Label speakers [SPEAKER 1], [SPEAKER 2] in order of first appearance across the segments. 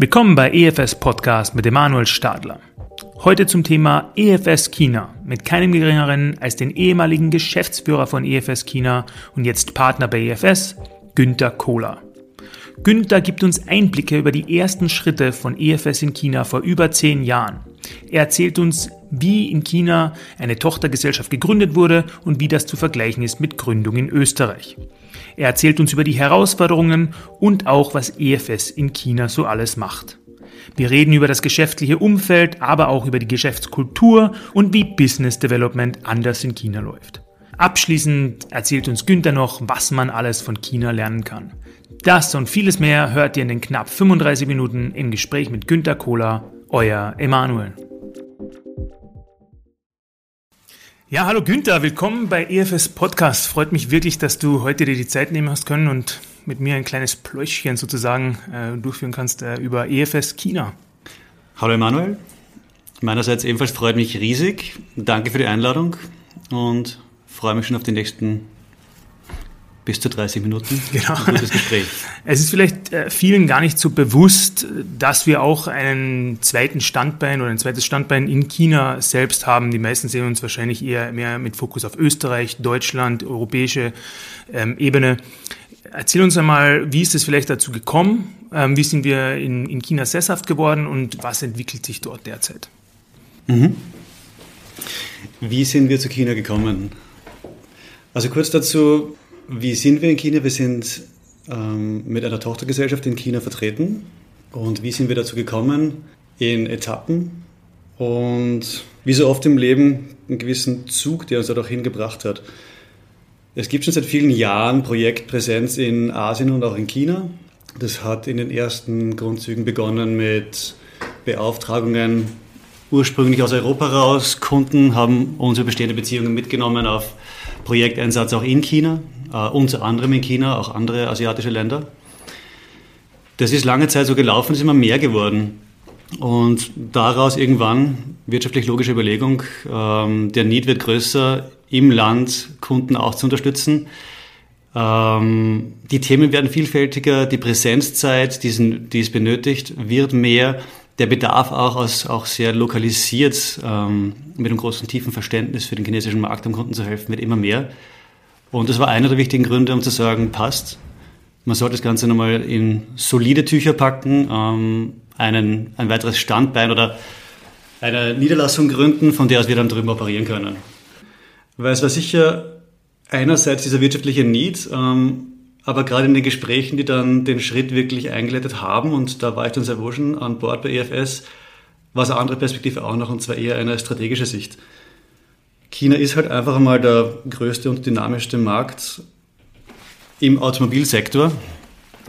[SPEAKER 1] Willkommen bei EFS Podcast mit Emanuel Stadler. Heute zum Thema EFS China mit keinem geringeren als den ehemaligen Geschäftsführer von EFS China und jetzt Partner bei EFS, Günter Kohler. Günther gibt uns Einblicke über die ersten Schritte von EFS in China vor über zehn Jahren. Er erzählt uns, wie in China eine Tochtergesellschaft gegründet wurde und wie das zu vergleichen ist mit Gründung in Österreich. Er erzählt uns über die Herausforderungen und auch, was EFS in China so alles macht. Wir reden über das geschäftliche Umfeld, aber auch über die Geschäftskultur und wie Business Development anders in China läuft. Abschließend erzählt uns Günther noch, was man alles von China lernen kann. Das und vieles mehr hört ihr in den knapp 35 Minuten im Gespräch mit Günter Kohler, euer Emanuel. Ja, hallo Günther, willkommen bei EFS Podcast. Freut mich wirklich, dass du heute dir die Zeit nehmen hast können und mit mir ein kleines Pläuschchen sozusagen äh, durchführen kannst äh, über EFS China.
[SPEAKER 2] Hallo Emanuel, meinerseits ebenfalls freut mich riesig. Danke für die Einladung und freue mich schon auf die nächsten bis zu 30 Minuten.
[SPEAKER 1] Genau. Ein gutes Gespräch. Es ist vielleicht äh, vielen gar nicht so bewusst, dass wir auch einen zweiten Standbein oder ein zweites Standbein in China selbst haben. Die meisten sehen uns wahrscheinlich eher mehr mit Fokus auf Österreich, Deutschland, europäische ähm, Ebene. Erzähl uns einmal, wie ist es vielleicht dazu gekommen? Ähm, wie sind wir in, in China sesshaft geworden und was entwickelt sich dort derzeit?
[SPEAKER 2] Mhm. Wie sind wir zu China gekommen? Also kurz dazu, wie sind wir in China? Wir sind ähm, mit einer Tochtergesellschaft in China vertreten. Und wie sind wir dazu gekommen? In Etappen. Und wie so oft im Leben einen gewissen Zug, der uns dort auch hingebracht hat. Es gibt schon seit vielen Jahren Projektpräsenz in Asien und auch in China. Das hat in den ersten Grundzügen begonnen mit Beauftragungen ursprünglich aus Europa raus. Kunden haben unsere bestehende Beziehungen mitgenommen auf Projekteinsatz auch in China, äh, unter anderem in China, auch andere asiatische Länder. Das ist lange Zeit so gelaufen, ist immer mehr geworden. Und daraus irgendwann, wirtschaftlich logische Überlegung, ähm, der Need wird größer, im Land Kunden auch zu unterstützen. Ähm, die Themen werden vielfältiger, die Präsenzzeit, die es benötigt, wird mehr der Bedarf auch, aus, auch sehr lokalisiert, ähm, mit einem großen, tiefen Verständnis für den chinesischen Markt am Kunden zu helfen, wird immer mehr. Und das war einer der wichtigen Gründe, um zu sagen, passt. Man sollte das Ganze nochmal in solide Tücher packen, ähm, einen, ein weiteres Standbein oder eine Niederlassung gründen, von der aus wir dann drüben operieren können. Weil es war sicher einerseits dieser wirtschaftliche Need, ähm, aber gerade in den Gesprächen, die dann den Schritt wirklich eingeleitet haben, und da war ich dann sehr schon an Bord bei EFS, war es eine andere Perspektive auch noch, und zwar eher eine strategische Sicht. China ist halt einfach einmal der größte und dynamischste Markt im Automobilsektor,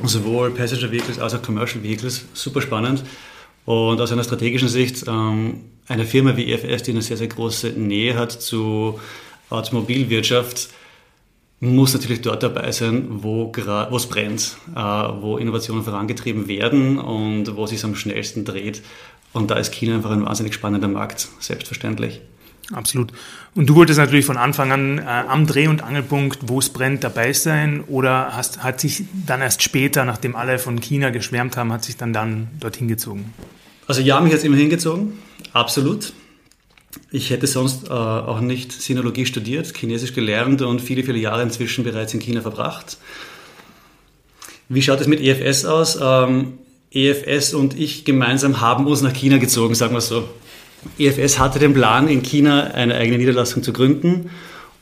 [SPEAKER 2] sowohl Passenger Vehicles als auch Commercial Vehicles, super spannend. Und aus einer strategischen Sicht, ähm, eine Firma wie EFS, die eine sehr, sehr große Nähe hat zu Automobilwirtschaft, muss natürlich dort dabei sein, wo es brennt, äh, wo Innovationen vorangetrieben werden und wo es sich am schnellsten dreht. Und da ist China einfach ein wahnsinnig spannender Markt, selbstverständlich.
[SPEAKER 1] Absolut. Und du wolltest natürlich von Anfang an äh, am Dreh- und Angelpunkt, wo es brennt, dabei sein oder hast, hat sich dann erst später, nachdem alle von China geschwärmt haben, hat sich dann dann dorthin gezogen?
[SPEAKER 2] Also ja, mich hat es immer hingezogen, absolut. Ich hätte sonst äh, auch nicht Sinologie studiert, Chinesisch gelernt und viele, viele Jahre inzwischen bereits in China verbracht. Wie schaut es mit EFS aus? Ähm, EFS und ich gemeinsam haben uns nach China gezogen, sagen wir so. EFS hatte den Plan, in China eine eigene Niederlassung zu gründen.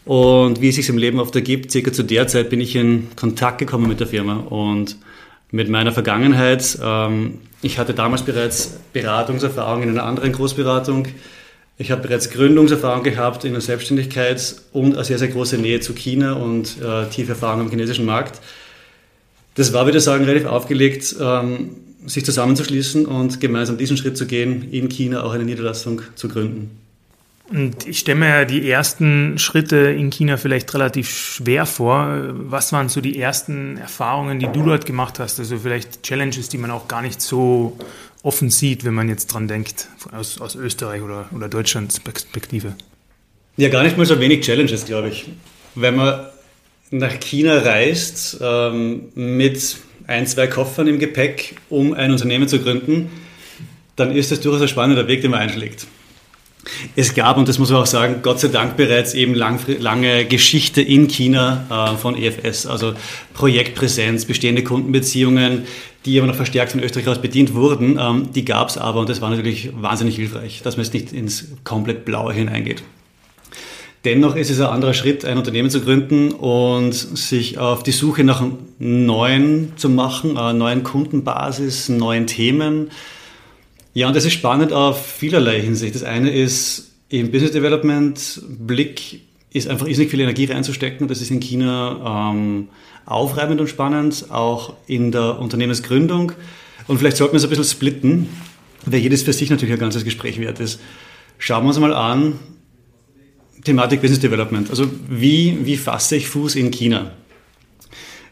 [SPEAKER 2] Und wie es sich im Leben oft ergibt, circa zu der Zeit bin ich in Kontakt gekommen mit der Firma und mit meiner Vergangenheit. Ähm, ich hatte damals bereits Beratungserfahrung in einer anderen Großberatung ich habe bereits Gründungserfahrung gehabt in der Selbstständigkeit und eine sehr, sehr große Nähe zu China und äh, tiefe Erfahrung am chinesischen Markt. Das war, würde ich sagen, relativ aufgelegt, ähm, sich zusammenzuschließen und gemeinsam diesen Schritt zu gehen, in China auch eine Niederlassung zu gründen.
[SPEAKER 1] Und ich stelle mir die ersten Schritte in China vielleicht relativ schwer vor. Was waren so die ersten Erfahrungen, die du dort gemacht hast? Also vielleicht Challenges, die man auch gar nicht so offen sieht, wenn man jetzt dran denkt, aus, aus Österreich oder, oder Deutschlands Perspektive?
[SPEAKER 2] Ja, gar nicht mal so wenig Challenges, glaube ich. Wenn man nach China reist ähm, mit ein, zwei Koffern im Gepäck, um ein Unternehmen zu gründen, dann ist das durchaus ein spannender Weg, den man einschlägt. Es gab, und das muss man auch sagen, Gott sei Dank bereits eben lang, lange Geschichte in China äh, von EFS, also Projektpräsenz, bestehende Kundenbeziehungen, die aber noch verstärkt von Österreich aus bedient wurden. Ähm, die gab es aber und das war natürlich wahnsinnig hilfreich, dass man jetzt nicht ins komplett Blaue hineingeht. Dennoch ist es ein anderer Schritt, ein Unternehmen zu gründen und sich auf die Suche nach neuen zu machen, einer neuen Kundenbasis, neuen Themen, ja, und das ist spannend auf vielerlei Hinsicht. Das eine ist im Business Development Blick ist einfach irrsinnig viel Energie reinzustecken. Das ist in China ähm, aufreibend und spannend, auch in der Unternehmensgründung. Und vielleicht sollten wir es ein bisschen splitten, weil jedes für sich natürlich ein ganzes Gespräch wert ist. Schauen wir uns mal an, Thematik Business Development. Also wie, wie fasse ich Fuß in China?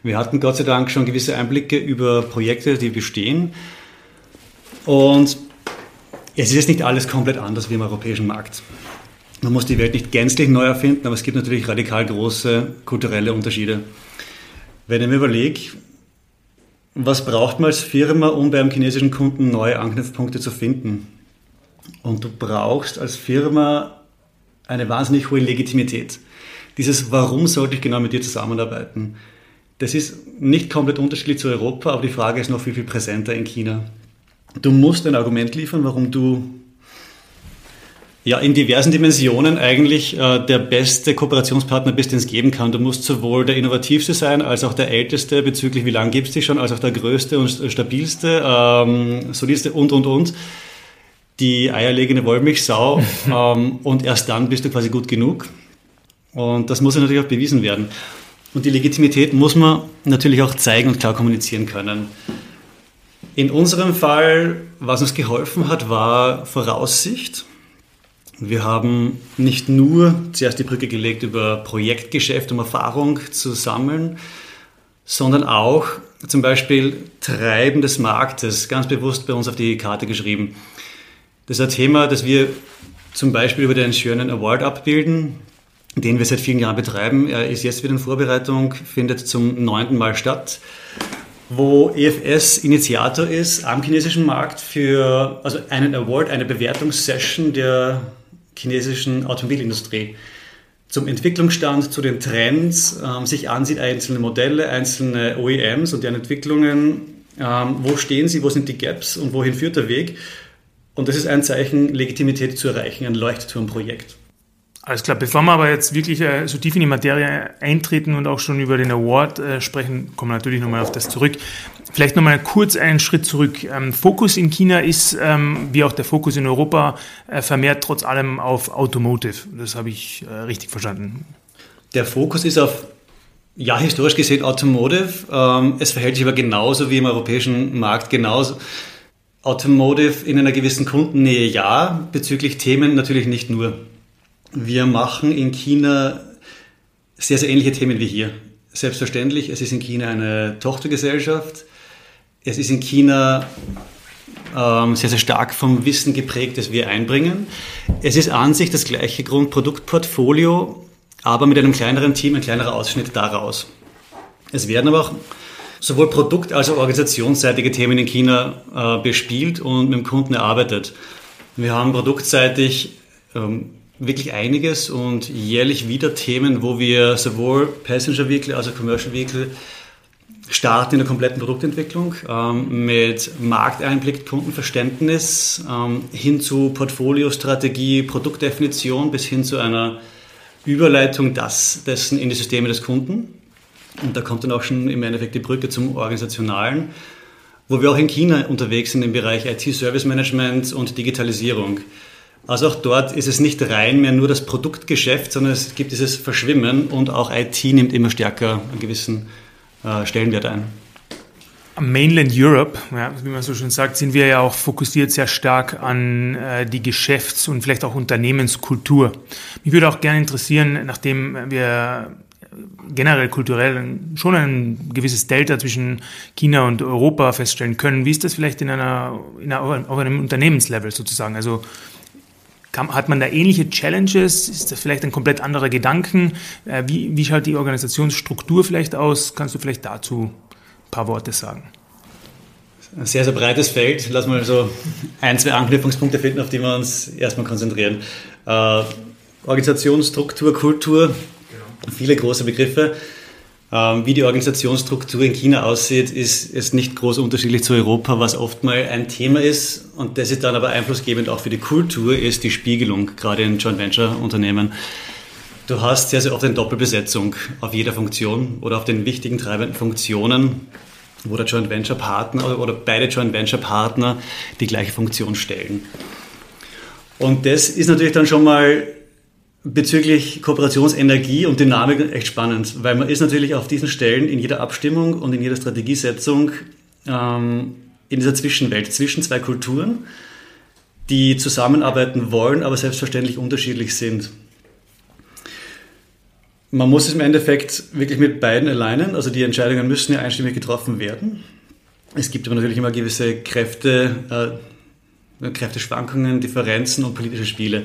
[SPEAKER 2] Wir hatten Gott sei Dank schon gewisse Einblicke über Projekte, die bestehen. Und es ist nicht alles komplett anders wie im europäischen Markt. Man muss die Welt nicht gänzlich neu erfinden, aber es gibt natürlich radikal große kulturelle Unterschiede. Wenn ich mir überlege, was braucht man als Firma, um beim chinesischen Kunden neue Anknüpfpunkte zu finden? Und du brauchst als Firma eine wahnsinnig hohe Legitimität. Dieses Warum sollte ich genau mit dir zusammenarbeiten? Das ist nicht komplett unterschiedlich zu Europa, aber die Frage ist noch viel, viel präsenter in China. Du musst ein Argument liefern, warum du ja, in diversen Dimensionen eigentlich äh, der beste Kooperationspartner bist, den es geben kann. Du musst sowohl der innovativste sein, als auch der älteste bezüglich wie lange gibt es dich schon, als auch der größte und stabilste, ähm, solidste und, und, und. Die eierlegende Wollmilchsau ähm, und erst dann bist du quasi gut genug. Und das muss ja natürlich auch bewiesen werden. Und die Legitimität muss man natürlich auch zeigen und klar kommunizieren können. In unserem Fall, was uns geholfen hat, war Voraussicht. Wir haben nicht nur zuerst die Brücke gelegt über Projektgeschäft, um Erfahrung zu sammeln, sondern auch zum Beispiel Treiben des Marktes ganz bewusst bei uns auf die Karte geschrieben. Das ist ein Thema, das wir zum Beispiel über den schönen Award abbilden, den wir seit vielen Jahren betreiben. Er ist jetzt wieder in Vorbereitung, findet zum neunten Mal statt wo EFS Initiator ist am chinesischen Markt für also einen Award, eine Bewertungssession der chinesischen Automobilindustrie zum Entwicklungsstand, zu den Trends, ähm, sich ansieht einzelne Modelle, einzelne OEMs und deren Entwicklungen, ähm, wo stehen sie, wo sind die Gaps und wohin führt der Weg. Und das ist ein Zeichen, Legitimität zu erreichen, ein Leuchtturmprojekt.
[SPEAKER 1] Alles klar, bevor wir aber jetzt wirklich äh, so tief in die Materie eintreten und auch schon über den Award äh, sprechen, kommen wir natürlich nochmal auf das zurück. Vielleicht nochmal kurz einen Schritt zurück. Ähm, Fokus in China ist, ähm, wie auch der Fokus in Europa, äh, vermehrt trotz allem auf Automotive. Das habe ich äh, richtig verstanden.
[SPEAKER 2] Der Fokus ist auf, ja, historisch gesehen Automotive. Ähm, es verhält sich aber genauso wie im europäischen Markt genauso. Automotive in einer gewissen Kundennähe ja, bezüglich Themen natürlich nicht nur. Wir machen in China sehr, sehr ähnliche Themen wie hier. Selbstverständlich, es ist in China eine Tochtergesellschaft. Es ist in China ähm, sehr, sehr stark vom Wissen geprägt, das wir einbringen. Es ist an sich das gleiche Grundproduktportfolio, aber mit einem kleineren Team, ein kleinerer Ausschnitt daraus. Es werden aber auch sowohl produkt- als auch organisationsseitige Themen in China äh, bespielt und mit dem Kunden erarbeitet. Wir haben produktseitig ähm, wirklich einiges und jährlich wieder Themen, wo wir sowohl Passenger Vehicle als auch Commercial Vehicle starten in der kompletten Produktentwicklung ähm, mit Markteinblick, Kundenverständnis ähm, hin zu Portfoliostrategie, Produktdefinition bis hin zu einer Überleitung das, dessen in die Systeme des Kunden. Und da kommt dann auch schon im Endeffekt die Brücke zum Organisationalen, wo wir auch in China unterwegs sind im Bereich IT-Service Management und Digitalisierung. Also auch dort ist es nicht rein mehr nur das Produktgeschäft, sondern es gibt dieses Verschwimmen und auch IT nimmt immer stärker einen gewissen äh, Stellenwert ein.
[SPEAKER 1] Am Mainland Europe, ja, wie man so schön sagt, sind wir ja auch fokussiert sehr stark an äh, die Geschäfts- und vielleicht auch Unternehmenskultur. Mich würde auch gerne interessieren, nachdem wir generell kulturell schon ein gewisses Delta zwischen China und Europa feststellen können. Wie ist das vielleicht in einer, in einer auf einem Unternehmenslevel sozusagen? Also hat man da ähnliche Challenges? Ist das vielleicht ein komplett anderer Gedanken? Äh, wie, wie schaut die Organisationsstruktur vielleicht aus? Kannst du vielleicht dazu ein paar Worte sagen?
[SPEAKER 2] Ein sehr, sehr breites Feld. Lass mal so ein, zwei Anknüpfungspunkte finden, auf die wir uns erstmal konzentrieren. Äh, Organisationsstruktur, Kultur, viele große Begriffe. Ähm, wie die Organisationsstruktur in China aussieht, ist, ist nicht groß unterschiedlich zu Europa, was oft mal ein Thema ist. Und das ist dann aber einflussgebend auch für die Kultur, ist die Spiegelung, gerade in Joint Venture Unternehmen. Du hast sehr, sehr oft eine Doppelbesetzung auf jeder Funktion oder auf den wichtigen treibenden Funktionen, wo der Joint Venture Partner oder beide Joint Venture Partner die gleiche Funktion stellen. Und das ist natürlich dann schon mal bezüglich Kooperationsenergie und Dynamik echt spannend, weil man ist natürlich auf diesen Stellen in jeder Abstimmung und in jeder Strategiesetzung ähm, in dieser Zwischenwelt zwischen zwei Kulturen, die zusammenarbeiten wollen, aber selbstverständlich unterschiedlich sind. Man muss es im Endeffekt wirklich mit beiden alignen, also die Entscheidungen müssen ja einstimmig getroffen werden. Es gibt aber natürlich immer gewisse Kräfte, äh, Kräfteschwankungen, Differenzen und politische Spiele.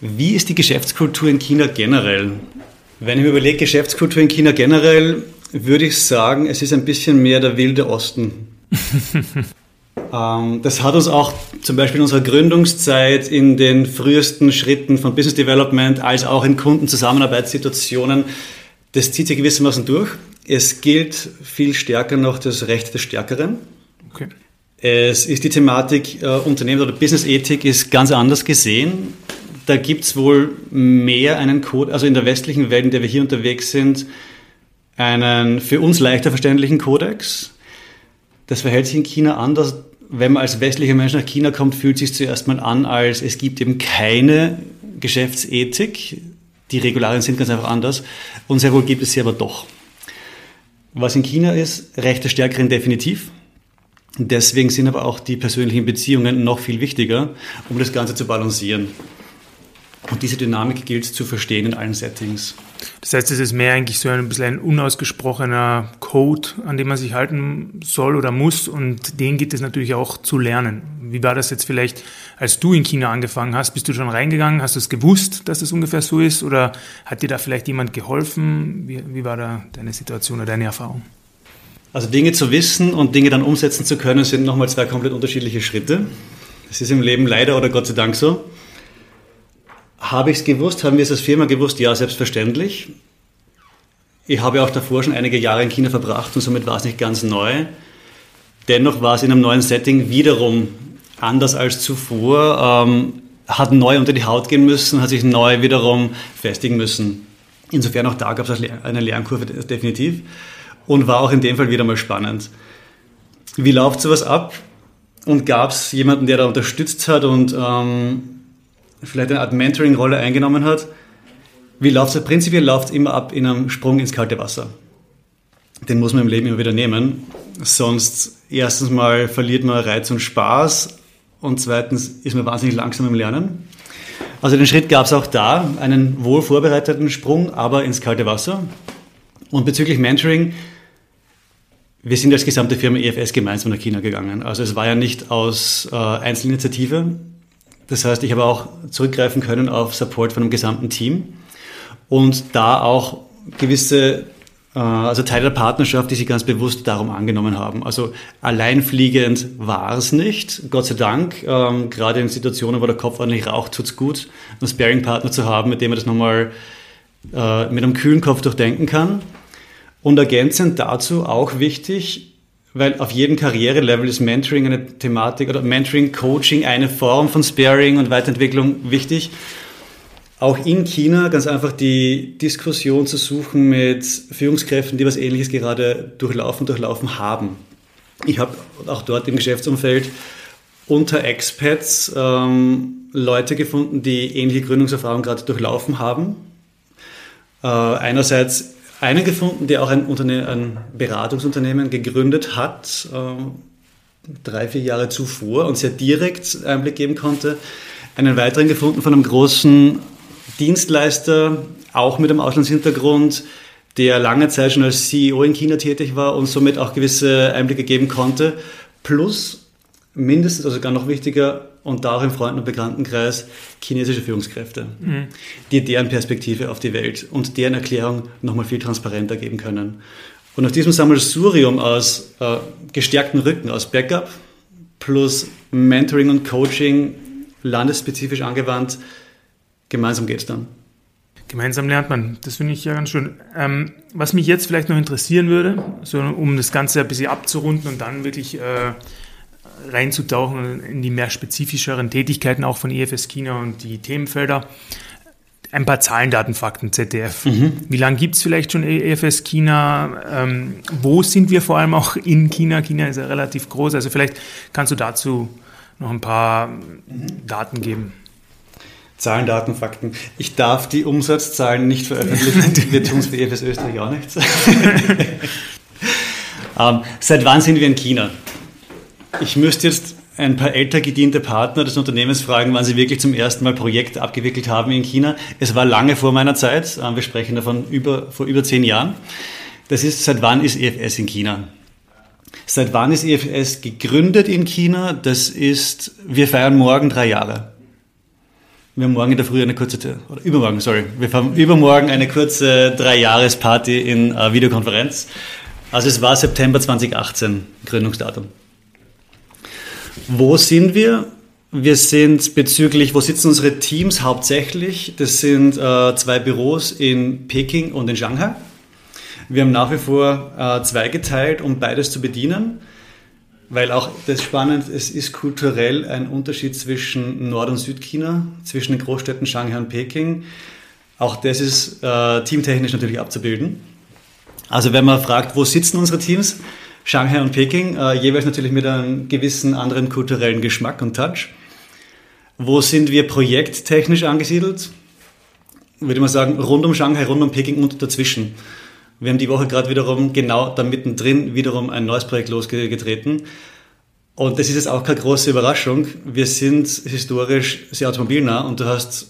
[SPEAKER 2] Wie ist die Geschäftskultur in China generell? Wenn ich mir überlege, Geschäftskultur in China generell, würde ich sagen, es ist ein bisschen mehr der wilde Osten. ähm, das hat uns auch zum Beispiel in unserer Gründungszeit in den frühesten Schritten von Business Development als auch in Kundenzusammenarbeitssituationen, das zieht sich gewissermaßen durch. Es gilt viel stärker noch das Recht des Stärkeren. Okay. Es ist die Thematik äh, Unternehmen- oder Business-Ethik ist ganz anders gesehen. Da gibt es wohl mehr einen Code, also in der westlichen Welt, in der wir hier unterwegs sind, einen für uns leichter verständlichen Kodex. Das verhält sich in China anders. Wenn man als westlicher Mensch nach China kommt, fühlt sich zuerst mal an, als es gibt eben keine Geschäftsethik. Die Regularien sind ganz einfach anders. Und sehr wohl gibt es sie aber doch. Was in China ist, Rechte Stärkeren definitiv. Deswegen sind aber auch die persönlichen Beziehungen noch viel wichtiger, um das Ganze zu balancieren. Und diese Dynamik gilt zu verstehen in allen Settings.
[SPEAKER 1] Das heißt, es ist mehr eigentlich so ein bisschen ein unausgesprochener Code, an dem man sich halten soll oder muss und den gibt es natürlich auch zu lernen. Wie war das jetzt vielleicht, als du in China angefangen hast? Bist du schon reingegangen? Hast du es gewusst, dass es das ungefähr so ist? Oder hat dir da vielleicht jemand geholfen? Wie, wie war da deine Situation oder deine Erfahrung?
[SPEAKER 2] Also Dinge zu wissen und Dinge dann umsetzen zu können, sind nochmal zwei komplett unterschiedliche Schritte. Das ist im Leben leider oder Gott sei Dank so. Habe ich es gewusst? Haben wir es als Firma gewusst? Ja, selbstverständlich. Ich habe auch davor schon einige Jahre in China verbracht und somit war es nicht ganz neu. Dennoch war es in einem neuen Setting wiederum anders als zuvor, ähm, hat neu unter die Haut gehen müssen, hat sich neu wiederum festigen müssen. Insofern auch da gab es eine Lernkurve definitiv und war auch in dem Fall wieder mal spannend. Wie läuft sowas ab? Und gab es jemanden, der da unterstützt hat und ähm, vielleicht eine Art Mentoring-Rolle eingenommen hat. Wie läuft es? Prinzipiell läuft immer ab in einem Sprung ins kalte Wasser. Den muss man im Leben immer wieder nehmen. Sonst erstens mal verliert man Reiz und Spaß und zweitens ist man wahnsinnig langsam im Lernen. Also den Schritt gab es auch da, einen wohl vorbereiteten Sprung, aber ins kalte Wasser. Und bezüglich Mentoring, wir sind als gesamte Firma EFS gemeinsam nach China gegangen. Also es war ja nicht aus äh, Einzelinitiative, das heißt, ich habe auch zurückgreifen können auf Support von einem gesamten Team und da auch gewisse, äh, also Teile der Partnerschaft, die sich ganz bewusst darum angenommen haben. Also alleinfliegend war es nicht, Gott sei Dank. Ähm, gerade in Situationen, wo der Kopf ordentlich raucht, tut's gut, einen Sparing-Partner zu haben, mit dem man das nochmal äh, mit einem kühlen Kopf durchdenken kann. Und ergänzend dazu auch wichtig, weil auf jedem Karrierelevel ist Mentoring eine Thematik oder Mentoring, Coaching eine Form von Sparing und Weiterentwicklung wichtig. Auch in China ganz einfach die Diskussion zu suchen mit Führungskräften, die was Ähnliches gerade durchlaufen, durchlaufen haben. Ich habe auch dort im Geschäftsumfeld unter Expats ähm, Leute gefunden, die ähnliche Gründungserfahrungen gerade durchlaufen haben. Äh, einerseits einen gefunden, der auch ein, ein Beratungsunternehmen gegründet hat, äh, drei, vier Jahre zuvor und sehr direkt Einblick geben konnte. Einen weiteren gefunden von einem großen Dienstleister, auch mit einem Auslandshintergrund, der lange Zeit schon als CEO in China tätig war und somit auch gewisse Einblicke geben konnte. Plus mindestens, also sogar noch wichtiger, und da auch im Freunden- und Bekanntenkreis chinesische Führungskräfte, mhm. die deren Perspektive auf die Welt und deren Erklärung nochmal viel transparenter geben können. Und auf diesem Sammelsurium aus äh, gestärkten Rücken, aus Backup plus Mentoring und Coaching, landesspezifisch angewandt, gemeinsam geht es dann.
[SPEAKER 1] Gemeinsam lernt man. Das finde ich ja ganz schön. Ähm, was mich jetzt vielleicht noch interessieren würde, so um das Ganze ein bisschen abzurunden und dann wirklich äh, reinzutauchen in die mehr spezifischeren Tätigkeiten auch von EFS China und die Themenfelder. Ein paar Zahlen, Daten, Fakten, ZDF. Mhm. Wie lange gibt es vielleicht schon EFS China? Ähm, wo sind wir vor allem auch in China? China ist ja relativ groß. Also vielleicht kannst du dazu noch ein paar mhm. Daten geben.
[SPEAKER 2] Zahlen, Daten, Fakten. Ich darf die Umsatzzahlen nicht veröffentlichen. wir tun es für EFS Österreich auch nicht. ähm, seit wann sind wir in China? Ich müsste jetzt ein paar älter gediente Partner des Unternehmens fragen, wann sie wirklich zum ersten Mal Projekte abgewickelt haben in China. Es war lange vor meiner Zeit. Äh, wir sprechen davon über, vor über zehn Jahren. Das ist, seit wann ist EFS in China? Seit wann ist EFS gegründet in China? Das ist, wir feiern morgen drei Jahre. Wir haben morgen in der Früh eine kurze, oder übermorgen, sorry, wir haben übermorgen eine kurze Drei-Jahres-Party in äh, Videokonferenz. Also es war September 2018, Gründungsdatum. Wo sind wir? Wir sind bezüglich, wo sitzen unsere Teams hauptsächlich? Das sind äh, zwei Büros in Peking und in Shanghai. Wir haben nach wie vor äh, zweigeteilt, um beides zu bedienen. Weil auch das ist spannend, es ist kulturell ein Unterschied zwischen Nord- und Südchina, zwischen den Großstädten Shanghai und Peking. Auch das ist äh, teamtechnisch natürlich abzubilden. Also wenn man fragt, wo sitzen unsere Teams? Shanghai und Peking, äh, jeweils natürlich mit einem gewissen anderen kulturellen Geschmack und Touch. Wo sind wir projekttechnisch angesiedelt? Würde man sagen, rund um Shanghai, rund um Peking und dazwischen. Wir haben die Woche gerade wiederum genau da mittendrin wiederum ein neues Projekt losgetreten. Und das ist jetzt auch keine große Überraschung. Wir sind historisch sehr automobilnah und du hast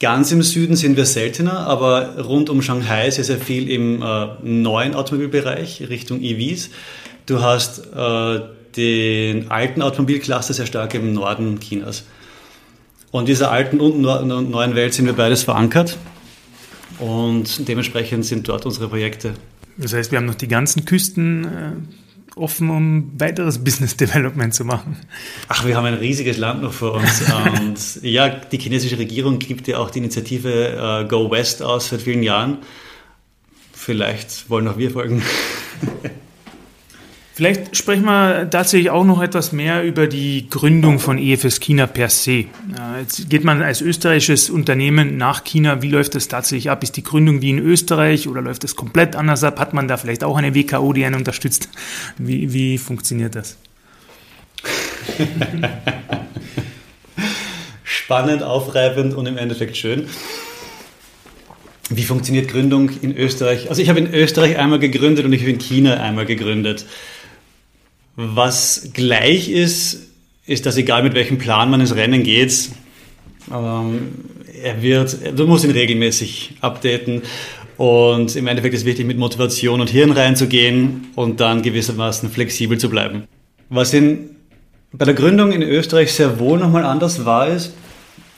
[SPEAKER 2] ganz im Süden sind wir seltener, aber rund um Shanghai sehr, sehr viel im äh, neuen Automobilbereich Richtung EVs. Du hast äh, den alten Automobilcluster sehr stark im Norden Chinas. Und dieser alten und neuen Welt sind wir beides verankert. Und dementsprechend sind dort unsere Projekte.
[SPEAKER 1] Das heißt, wir haben noch die ganzen Küsten äh, offen, um weiteres Business Development zu machen.
[SPEAKER 2] Ach, wir haben ein riesiges Land noch vor uns. Und ja, die chinesische Regierung gibt ja auch die Initiative äh, Go West aus seit vielen Jahren. Vielleicht wollen auch wir folgen.
[SPEAKER 1] Vielleicht sprechen wir tatsächlich auch noch etwas mehr über die Gründung von EFS China per se. Jetzt geht man als österreichisches Unternehmen nach China. Wie läuft das tatsächlich ab? Ist die Gründung wie in Österreich oder läuft das komplett anders ab? Hat man da vielleicht auch eine WKO, die einen unterstützt? Wie, wie funktioniert das?
[SPEAKER 2] Spannend, aufreibend und im Endeffekt schön. Wie funktioniert Gründung in Österreich? Also ich habe in Österreich einmal gegründet und ich habe in China einmal gegründet. Was gleich ist, ist, dass egal mit welchem Plan man ins Rennen geht, ähm, er wird, du musst ihn regelmäßig updaten und im Endeffekt ist wichtig, mit Motivation und Hirn reinzugehen und dann gewissermaßen flexibel zu bleiben. Was in, bei der Gründung in Österreich sehr wohl nochmal anders war, ist,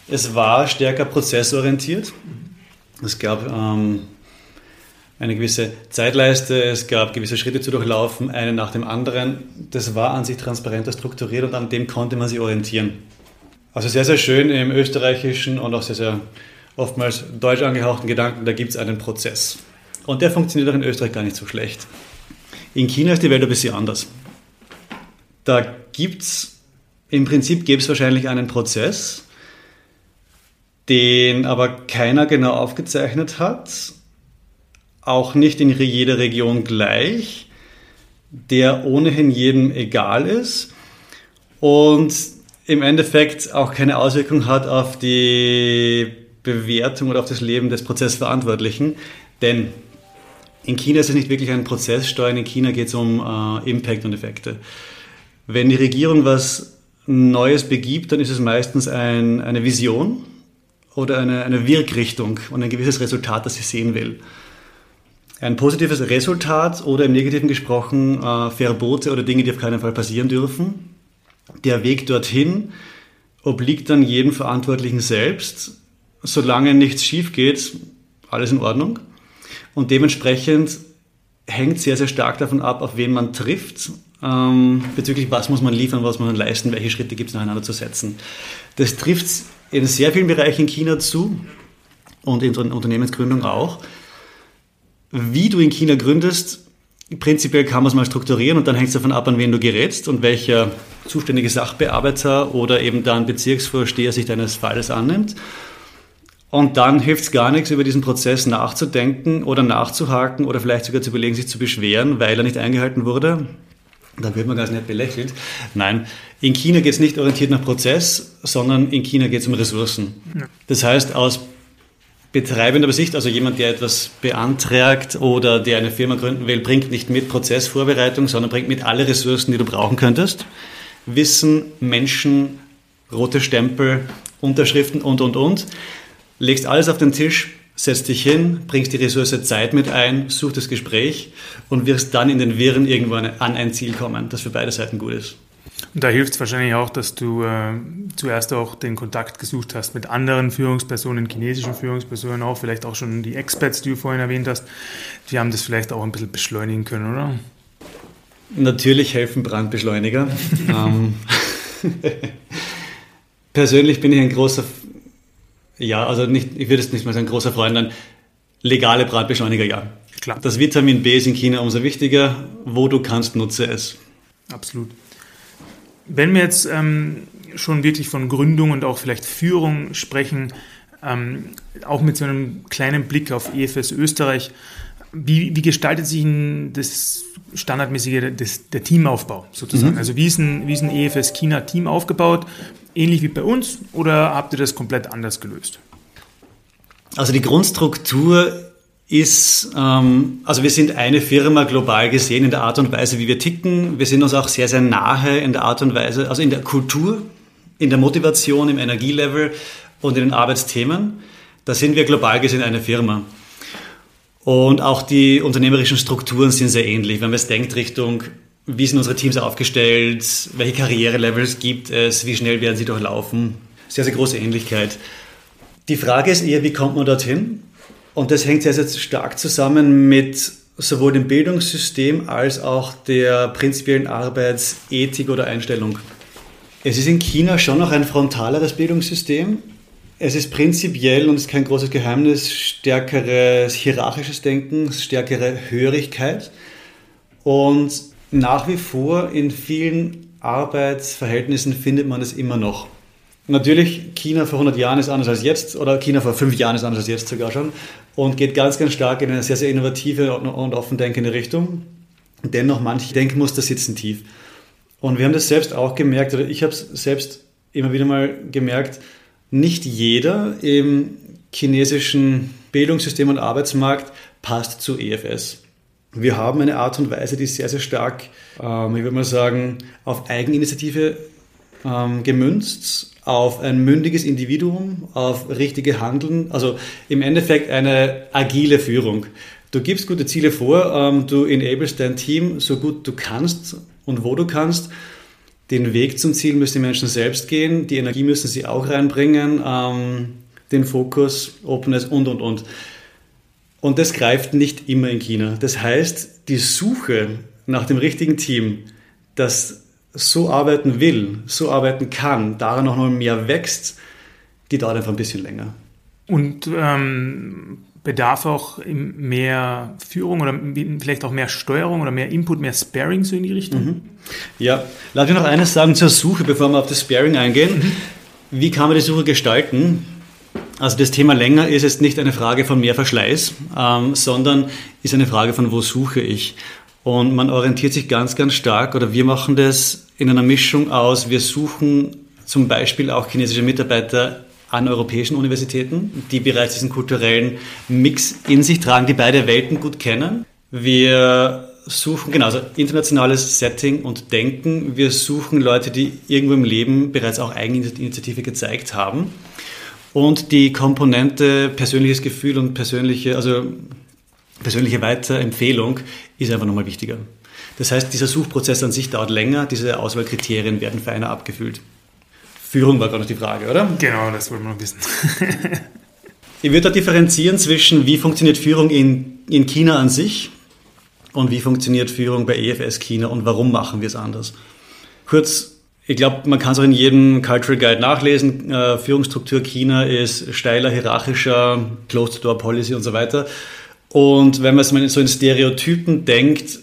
[SPEAKER 2] es war stärker prozessorientiert. Es gab ähm, eine gewisse Zeitleiste, es gab gewisse Schritte zu durchlaufen, einen nach dem anderen. Das war an sich transparenter strukturiert und an dem konnte man sich orientieren. Also sehr, sehr schön im österreichischen und auch sehr, sehr oftmals deutsch angehauchten Gedanken, da gibt es einen Prozess. Und der funktioniert auch in Österreich gar nicht so schlecht. In China ist die Welt ein bisschen anders. Da gibt es, im Prinzip gäbe es wahrscheinlich einen Prozess, den aber keiner genau aufgezeichnet hat auch nicht in jeder Region gleich, der ohnehin jedem egal ist und im Endeffekt auch keine Auswirkung hat auf die Bewertung oder auf das Leben des Prozessverantwortlichen. Denn in China ist es nicht wirklich ein Prozesssteuern, in China geht es um äh, Impact und Effekte. Wenn die Regierung was Neues begibt, dann ist es meistens ein, eine Vision oder eine, eine Wirkrichtung und ein gewisses Resultat, das sie sehen will ein positives Resultat oder im Negativen gesprochen äh, Verbote oder Dinge, die auf keinen Fall passieren dürfen. Der Weg dorthin obliegt dann jedem Verantwortlichen selbst. Solange nichts schief geht, alles in Ordnung. Und dementsprechend hängt sehr, sehr stark davon ab, auf wen man trifft, ähm, bezüglich was muss man liefern, was muss man leisten, welche Schritte gibt es nacheinander zu setzen. Das trifft in sehr vielen Bereichen in China zu und in Unternehmensgründung auch. Wie du in China gründest, prinzipiell kann man es mal strukturieren und dann hängt es davon ab, an wen du gerätst und welcher zuständige Sachbearbeiter oder eben dann Bezirksvorsteher sich deines Falles annimmt. Und dann hilft es gar nichts, über diesen Prozess nachzudenken oder nachzuhaken oder vielleicht sogar zu überlegen, sich zu beschweren, weil er nicht eingehalten wurde. Da wird man ganz nett belächelt. Nein, in China geht es nicht orientiert nach Prozess, sondern in China geht es um Ressourcen. Das heißt, aus betreibender Sicht, also jemand, der etwas beantragt oder der eine Firma gründen will, bringt nicht mit Prozessvorbereitung, sondern bringt mit alle Ressourcen, die du brauchen könntest. Wissen, Menschen, rote Stempel, Unterschriften und, und, und legst alles auf den Tisch, setzt dich hin, bringst die Ressource Zeit mit ein, suchst das Gespräch und wirst dann in den Wirren irgendwann an ein Ziel kommen, das für beide Seiten gut ist.
[SPEAKER 1] Und da hilft es wahrscheinlich auch, dass du äh, zuerst auch den Kontakt gesucht hast mit anderen Führungspersonen, chinesischen Führungspersonen auch, vielleicht auch schon die Experts, die du vorhin erwähnt hast. Die haben das vielleicht auch ein bisschen beschleunigen können, oder?
[SPEAKER 2] Natürlich helfen Brandbeschleuniger. ähm, persönlich bin ich ein großer ja, also nicht, ich würde es nicht mal sagen, großer Freund an. Legale Bratbeschleuniger, ja. Klar. Das Vitamin B ist in China umso wichtiger. Wo du kannst, nutze es.
[SPEAKER 1] Absolut. Wenn wir jetzt ähm, schon wirklich von Gründung und auch vielleicht Führung sprechen, ähm, auch mit so einem kleinen Blick auf EFS Österreich, wie, wie gestaltet sich das standardmäßige das, der Teamaufbau sozusagen? Mhm. Also wie ist, ein, wie ist ein EFS China Team aufgebaut? Ähnlich wie bei uns oder habt ihr das komplett anders gelöst?
[SPEAKER 2] Also die Grundstruktur ist, ähm, also wir sind eine Firma global gesehen in der Art und Weise, wie wir ticken. Wir sind uns auch sehr, sehr nahe in der Art und Weise, also in der Kultur, in der Motivation, im Energielevel und in den Arbeitsthemen. Da sind wir global gesehen eine Firma. Und auch die unternehmerischen Strukturen sind sehr ähnlich. Wenn man es denkt Richtung, wie sind unsere Teams aufgestellt, welche Karrierelevels gibt es, wie schnell werden sie durchlaufen. Sehr, sehr große Ähnlichkeit. Die Frage ist eher, wie kommt man dorthin? Und das hängt sehr, sehr stark zusammen mit sowohl dem Bildungssystem als auch der prinzipiellen Arbeitsethik oder Einstellung. Es ist in China schon noch ein frontaleres Bildungssystem. Es ist prinzipiell, und es ist kein großes Geheimnis, stärkeres hierarchisches Denken, stärkere Hörigkeit. Und nach wie vor in vielen Arbeitsverhältnissen findet man es immer noch. Natürlich, China vor 100 Jahren ist anders als jetzt, oder China vor 5 Jahren ist anders als jetzt sogar schon, und geht ganz, ganz stark in eine sehr, sehr innovative und offen denkende Richtung. Dennoch, manche Denkmuster sitzen tief. Und wir haben das selbst auch gemerkt, oder ich habe es selbst immer wieder mal gemerkt, nicht jeder im chinesischen Bildungssystem und Arbeitsmarkt passt zu EFS. Wir haben eine Art und Weise, die sehr, sehr stark, ähm, ich würde mal sagen, auf Eigeninitiative ähm, gemünzt, auf ein mündiges Individuum, auf richtige Handeln, also im Endeffekt eine agile Führung. Du gibst gute Ziele vor, ähm, du enablest dein Team so gut du kannst und wo du kannst den Weg zum Ziel müssen die Menschen selbst gehen, die Energie müssen sie auch reinbringen, ähm, den Fokus, Openness und, und, und. Und das greift nicht immer in China. Das heißt, die Suche nach dem richtigen Team, das so arbeiten will, so arbeiten kann, daran noch mehr wächst, die dauert einfach ein bisschen länger.
[SPEAKER 1] Und ähm, bedarf auch mehr Führung oder vielleicht auch mehr Steuerung oder mehr Input, mehr Sparing so in die Richtung? Mhm.
[SPEAKER 2] Ja, lass mich noch eines sagen zur Suche, bevor wir auf das Sparing eingehen. Mhm. Wie kann man die Suche gestalten? Also das Thema länger ist jetzt nicht eine Frage von mehr Verschleiß, ähm, sondern ist eine Frage von, wo suche ich? Und man orientiert sich ganz, ganz stark, oder wir machen das in einer Mischung aus, wir suchen zum Beispiel auch chinesische Mitarbeiter an europäischen Universitäten, die bereits diesen kulturellen Mix in sich tragen, die beide Welten gut kennen. Wir suchen, genau, also internationales Setting und Denken. Wir suchen Leute, die irgendwo im Leben bereits auch Eigeninitiative gezeigt haben. Und die Komponente persönliches Gefühl und persönliche, also persönliche Weiterempfehlung ist einfach nochmal wichtiger. Das heißt, dieser Suchprozess an sich dauert länger, diese Auswahlkriterien werden feiner abgefüllt. Führung war gerade noch die Frage, oder?
[SPEAKER 1] Genau, das wollen wir noch wissen.
[SPEAKER 2] ich würde da differenzieren zwischen, wie funktioniert Führung in, in China an sich und wie funktioniert Führung bei EFS China und warum machen wir es anders. Kurz, ich glaube, man kann es auch in jedem Cultural Guide nachlesen. Äh, Führungsstruktur China ist steiler, hierarchischer, Closed-Door-Policy und so weiter. Und wenn man so in Stereotypen denkt,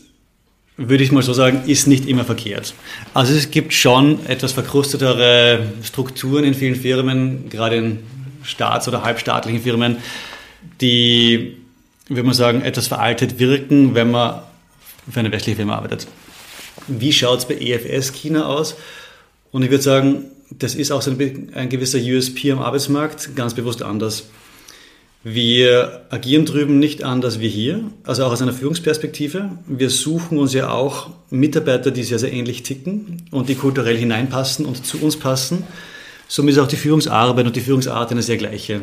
[SPEAKER 2] würde ich mal so sagen, ist nicht immer verkehrt. Also es gibt schon etwas verkrustetere Strukturen in vielen Firmen, gerade in staats- oder halbstaatlichen Firmen, die, würde man sagen, etwas veraltet wirken, wenn man für eine westliche Firma arbeitet. Wie schaut es bei EFS China aus? Und ich würde sagen, das ist auch so ein, ein gewisser USP am Arbeitsmarkt, ganz bewusst anders. Wir agieren drüben nicht anders wie hier, also auch aus einer Führungsperspektive. Wir suchen uns ja auch Mitarbeiter, die sehr, sehr ähnlich ticken und die kulturell hineinpassen und zu uns passen. Somit ist auch die Führungsarbeit und die Führungsart eine sehr gleiche.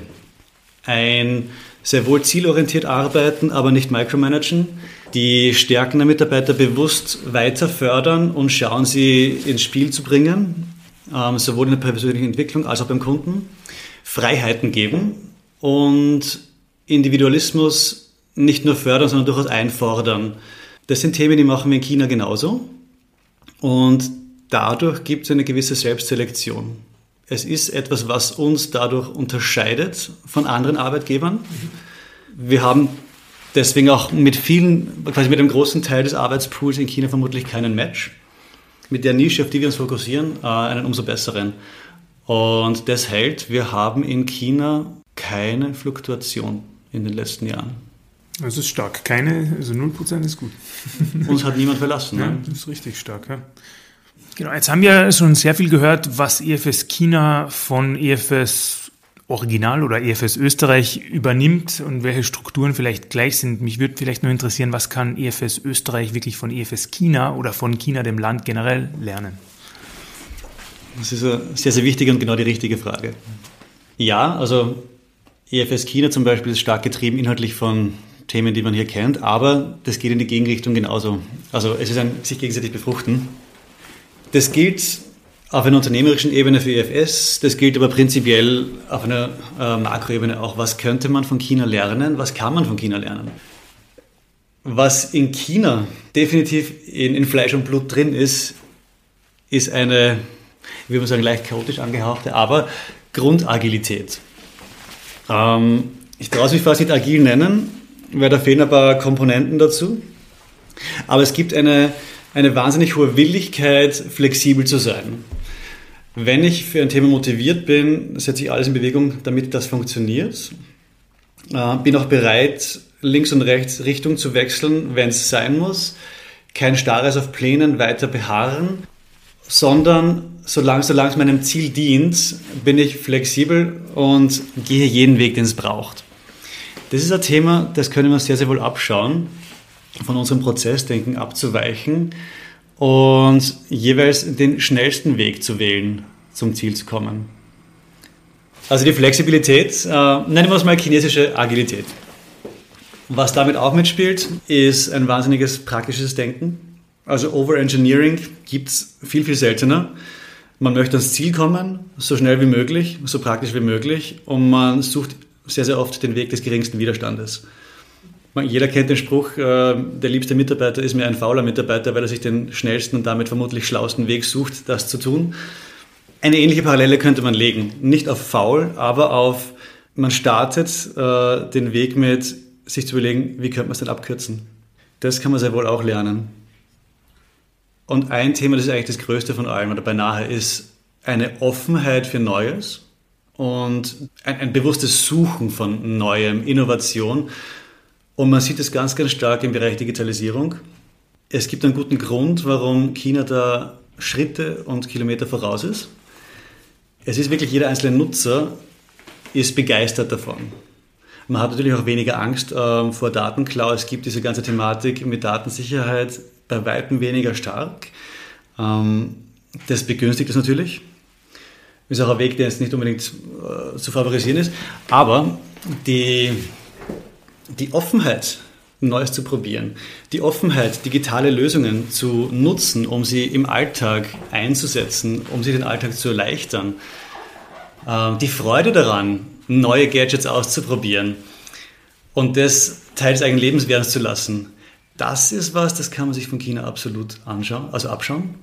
[SPEAKER 2] Ein sehr wohl zielorientiert arbeiten, aber nicht micromanagen. Die Stärken der Mitarbeiter bewusst weiter fördern und schauen, sie ins Spiel zu bringen, ähm, sowohl in der persönlichen Entwicklung als auch beim Kunden. Freiheiten geben, und Individualismus nicht nur fördern, sondern durchaus einfordern. Das sind Themen, die machen wir in China genauso. Und dadurch gibt es eine gewisse Selbstselektion. Es ist etwas, was uns dadurch unterscheidet von anderen Arbeitgebern. Wir haben deswegen auch mit vielen, quasi mit einem großen Teil des Arbeitspools in China vermutlich keinen Match. Mit der Nische, auf die wir uns fokussieren, äh, einen umso besseren. Und das hält, wir haben in China keine Fluktuation in den letzten Jahren.
[SPEAKER 1] Das ist stark. Keine, also 0% ist gut.
[SPEAKER 2] Uns hat niemand verlassen.
[SPEAKER 1] Ja, ne? das ist richtig stark, ja. Genau, jetzt haben wir schon sehr viel gehört, was EFS China von EFS Original oder EFS Österreich übernimmt und welche Strukturen vielleicht gleich sind. Mich würde vielleicht nur interessieren, was kann EFS Österreich wirklich von EFS China oder von China, dem Land generell, lernen?
[SPEAKER 2] Das ist eine sehr, sehr wichtige und genau die richtige Frage. Ja, also EFS China zum Beispiel ist stark getrieben inhaltlich von Themen, die man hier kennt, aber das geht in die Gegenrichtung genauso. Also es ist ein sich gegenseitig befruchten. Das gilt auf einer unternehmerischen Ebene für EFS, das gilt aber prinzipiell auf einer äh, Makroebene auch. Was könnte man von China lernen? Was kann man von China lernen? Was in China definitiv in, in Fleisch und Blut drin ist, ist eine, wie man sagen, leicht chaotisch angehauchte, aber Grundagilität. Ähm, ich traue es mich fast nicht agil nennen, weil da fehlen ein paar Komponenten dazu. Aber es gibt eine, eine wahnsinnig hohe Willigkeit, flexibel zu sein. Wenn ich für ein Thema motiviert bin, setze ich alles in Bewegung, damit das funktioniert. Äh, bin auch bereit, links und rechts Richtung zu wechseln, wenn es sein muss. Kein starres auf Plänen weiter beharren, sondern solange, solange es meinem Ziel dient, bin ich flexibel und gehe jeden Weg, den es braucht. Das ist ein Thema, das können wir sehr, sehr wohl abschauen, von unserem Prozessdenken abzuweichen und jeweils den schnellsten Weg zu wählen, zum Ziel zu kommen. Also die Flexibilität, äh, nennen wir es mal chinesische Agilität. Was damit auch mitspielt, ist ein wahnsinniges praktisches Denken. Also Overengineering gibt es viel, viel seltener. Man möchte ans Ziel kommen, so schnell wie möglich, so praktisch wie möglich und man sucht sehr, sehr oft den Weg des geringsten Widerstandes. Jeder kennt den Spruch, äh, der liebste Mitarbeiter ist mir ein fauler Mitarbeiter, weil er sich den schnellsten und damit vermutlich schlausten Weg sucht, das zu tun. Eine ähnliche Parallele könnte man legen. Nicht auf faul, aber auf, man startet äh, den Weg mit, sich zu überlegen, wie könnte man es denn abkürzen. Das kann man sehr wohl auch lernen. Und ein Thema, das ist eigentlich das größte von allem oder beinahe, ist eine Offenheit für Neues und ein, ein bewusstes Suchen von Neuem, Innovation. Und man sieht es ganz, ganz stark im Bereich Digitalisierung. Es gibt einen guten Grund, warum China da Schritte und Kilometer voraus ist. Es ist wirklich jeder einzelne Nutzer ist begeistert davon. Man hat natürlich auch weniger Angst äh, vor Datenklau. Es gibt diese ganze Thematik mit Datensicherheit bei weitem weniger stark. Ähm, das begünstigt es natürlich. Ist auch ein Weg, der jetzt nicht unbedingt äh, zu favorisieren ist. Aber die, die Offenheit Neues zu probieren. Die Offenheit, digitale Lösungen zu nutzen, um sie im Alltag einzusetzen, um sie den Alltag zu erleichtern. Ähm, die Freude daran, neue Gadgets auszuprobieren und das Teil des eigenen Lebens werden zu lassen. Das ist was, das kann man sich von China absolut anschauen, also abschauen.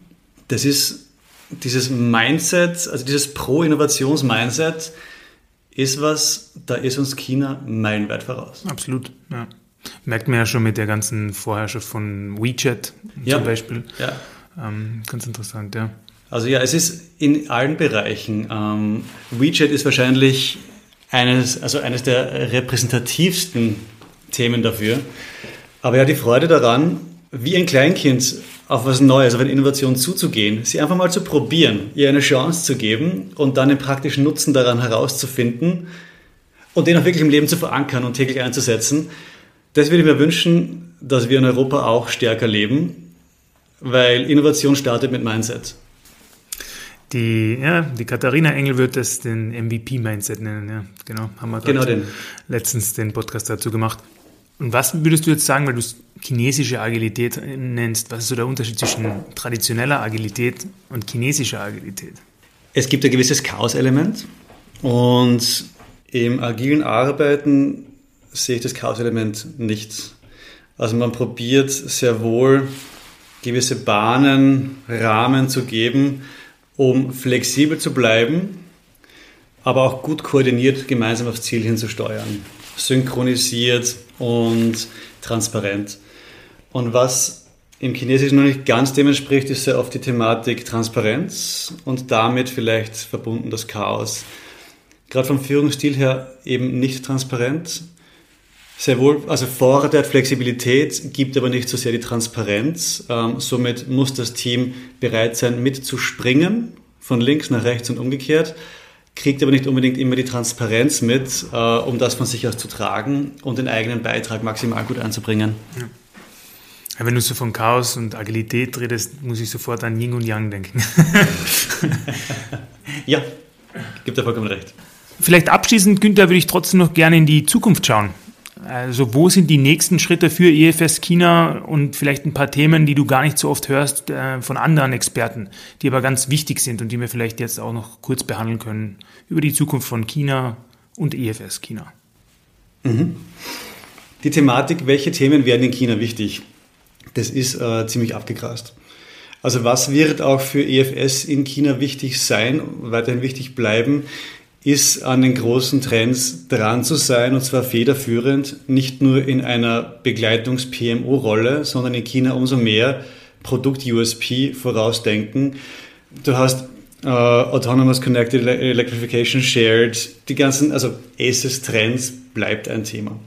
[SPEAKER 2] Das ist dieses Mindset, also dieses Pro-Innovations-Mindset, ist was, da ist uns China meilenweit voraus.
[SPEAKER 1] Absolut, ja. Merkt man ja schon mit der ganzen Vorherrschaft von WeChat
[SPEAKER 2] Ja.
[SPEAKER 1] zum Beispiel.
[SPEAKER 2] Ja.
[SPEAKER 1] Ähm, ganz interessant, ja.
[SPEAKER 2] Also ja, es ist in allen Bereichen. Ähm, WeChat ist wahrscheinlich eines, also eines der repräsentativsten Themen dafür. Aber ja, die Freude daran, wie ein Kleinkind auf was Neues, auf eine Innovation zuzugehen, sie einfach mal zu probieren, ihr eine Chance zu geben und dann den praktischen Nutzen daran herauszufinden und den auch wirklich im Leben zu verankern und täglich einzusetzen. Das würde ich mir wünschen, dass wir in Europa auch stärker leben, weil Innovation startet mit Mindset.
[SPEAKER 1] Die, ja, die Katharina Engel wird das den MVP-Mindset nennen, ja. Genau, haben wir
[SPEAKER 2] Genau den.
[SPEAKER 1] letztens den Podcast dazu gemacht. Und was würdest du jetzt sagen, weil du es chinesische Agilität nennst, was ist so der Unterschied zwischen traditioneller Agilität und chinesischer Agilität?
[SPEAKER 2] Es gibt ein gewisses Chaos-Element und im agilen Arbeiten sehe ich das Chaos-Element nicht. Also man probiert sehr wohl gewisse Bahnen, Rahmen zu geben, um flexibel zu bleiben, aber auch gut koordiniert gemeinsam aufs Ziel hinzusteuern. Synchronisiert und transparent. Und was im Chinesischen noch nicht ganz dem entspricht, ist sehr oft die Thematik Transparenz und damit vielleicht verbunden das Chaos. Gerade vom Führungsstil her eben nicht transparent. Sehr wohl, also fordert Flexibilität, gibt aber nicht so sehr die Transparenz. Ähm, somit muss das Team bereit sein, mitzuspringen, von links nach rechts und umgekehrt, kriegt aber nicht unbedingt immer die Transparenz mit, äh, um das von sich aus zu tragen und den eigenen Beitrag maximal gut einzubringen.
[SPEAKER 1] Ja, wenn du so von Chaos und Agilität redest, muss ich sofort an Yin und Yang denken.
[SPEAKER 2] Ja, gibt er vollkommen recht.
[SPEAKER 1] Vielleicht abschließend, Günther, würde ich trotzdem noch gerne in die Zukunft schauen. Also wo sind die nächsten Schritte für EFS China und vielleicht ein paar Themen, die du gar nicht so oft hörst äh, von anderen Experten, die aber ganz wichtig sind und die wir vielleicht jetzt auch noch kurz behandeln können über die Zukunft von China und EFS China.
[SPEAKER 2] Die Thematik, welche Themen werden in China wichtig, das ist äh, ziemlich abgegrast. Also was wird auch für EFS in China wichtig sein, weiterhin wichtig bleiben, ist an den großen Trends dran zu sein und zwar federführend, nicht nur in einer Begleitungs-PMO-Rolle, sondern in China umso mehr Produkt-USP vorausdenken. Du hast äh, Autonomous Connected Ele- Electrification Shared, die ganzen, also ACES-Trends bleibt ein Thema.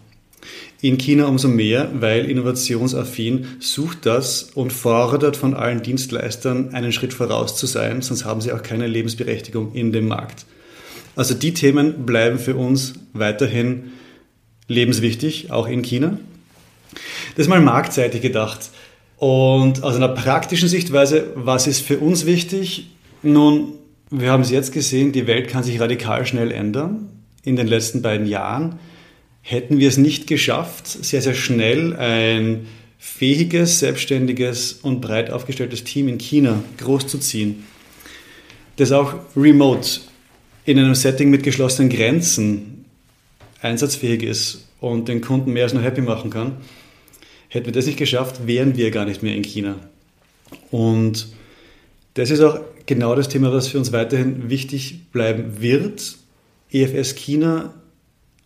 [SPEAKER 2] In China umso mehr, weil innovationsaffin sucht das und fordert von allen Dienstleistern einen Schritt voraus zu sein, sonst haben sie auch keine Lebensberechtigung in dem Markt. Also die Themen bleiben für uns weiterhin lebenswichtig, auch in China. Das ist mal marktseitig gedacht. Und aus einer praktischen Sichtweise, was ist für uns wichtig? Nun, wir haben es jetzt gesehen, die Welt kann sich radikal schnell ändern in den letzten beiden Jahren. Hätten wir es nicht geschafft, sehr, sehr schnell ein fähiges, selbstständiges und breit aufgestelltes Team in China großzuziehen, das auch remote in einem Setting mit geschlossenen Grenzen einsatzfähig ist und den Kunden mehr als nur happy machen kann, hätten wir das nicht geschafft, wären wir gar nicht mehr in China. Und das ist auch genau das Thema, was für uns weiterhin wichtig bleiben wird. EFS China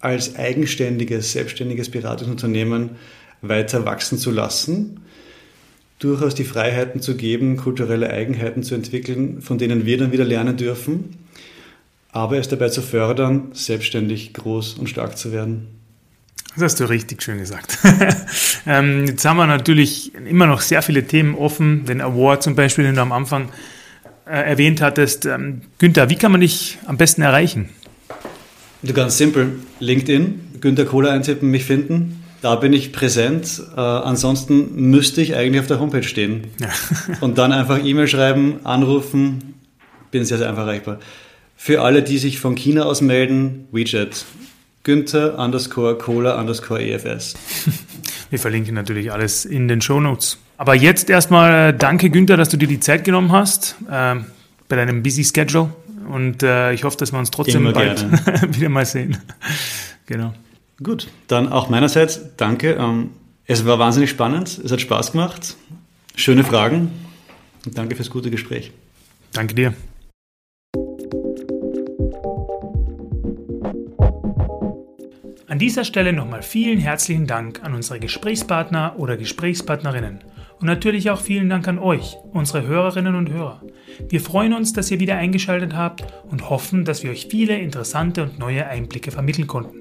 [SPEAKER 2] als eigenständiges, selbstständiges Beratungsunternehmen weiter wachsen zu lassen, durchaus die Freiheiten zu geben, kulturelle Eigenheiten zu entwickeln, von denen wir dann wieder lernen dürfen, aber es dabei zu fördern, selbstständig groß und stark zu werden.
[SPEAKER 1] Das hast du richtig schön gesagt. ähm, jetzt haben wir natürlich immer noch sehr viele Themen offen. Den Award zum Beispiel, den du am Anfang äh, erwähnt hattest. Ähm, Günther, wie kann man dich am besten erreichen?
[SPEAKER 2] Du ganz simpel, LinkedIn, Günter Kohler eintippen, mich finden. Da bin ich präsent. Äh, ansonsten müsste ich eigentlich auf der Homepage stehen.
[SPEAKER 1] Ja.
[SPEAKER 2] Und dann einfach E-Mail schreiben, anrufen. Bin sehr, sehr einfach erreichbar. Für alle, die sich von China aus melden, WeChat. Günther underscore Cola underscore EFS.
[SPEAKER 1] Wir verlinken natürlich alles in den Show Notes. Aber jetzt erstmal äh, danke, Günther, dass du dir die Zeit genommen hast äh, bei deinem busy Schedule. Und äh, ich hoffe, dass wir uns trotzdem
[SPEAKER 2] Immer
[SPEAKER 1] bald wieder mal sehen. Genau.
[SPEAKER 2] Gut, dann auch meinerseits danke. Ähm, es war wahnsinnig spannend, es hat Spaß gemacht. Schöne Fragen und danke fürs gute Gespräch.
[SPEAKER 1] Danke dir. An dieser Stelle nochmal vielen herzlichen Dank an unsere Gesprächspartner oder Gesprächspartnerinnen und natürlich auch vielen Dank an euch, unsere Hörerinnen und Hörer. Wir freuen uns, dass ihr wieder eingeschaltet habt und hoffen, dass wir euch viele interessante und neue Einblicke vermitteln konnten.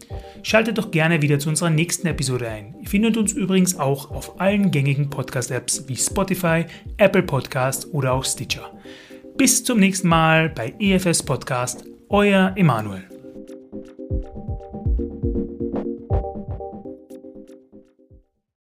[SPEAKER 1] Schaltet doch gerne wieder zu unserer nächsten Episode ein. Ihr findet uns übrigens auch auf allen gängigen Podcast-Apps wie Spotify, Apple Podcast oder auch Stitcher. Bis zum nächsten Mal bei EFS Podcast, euer Emanuel.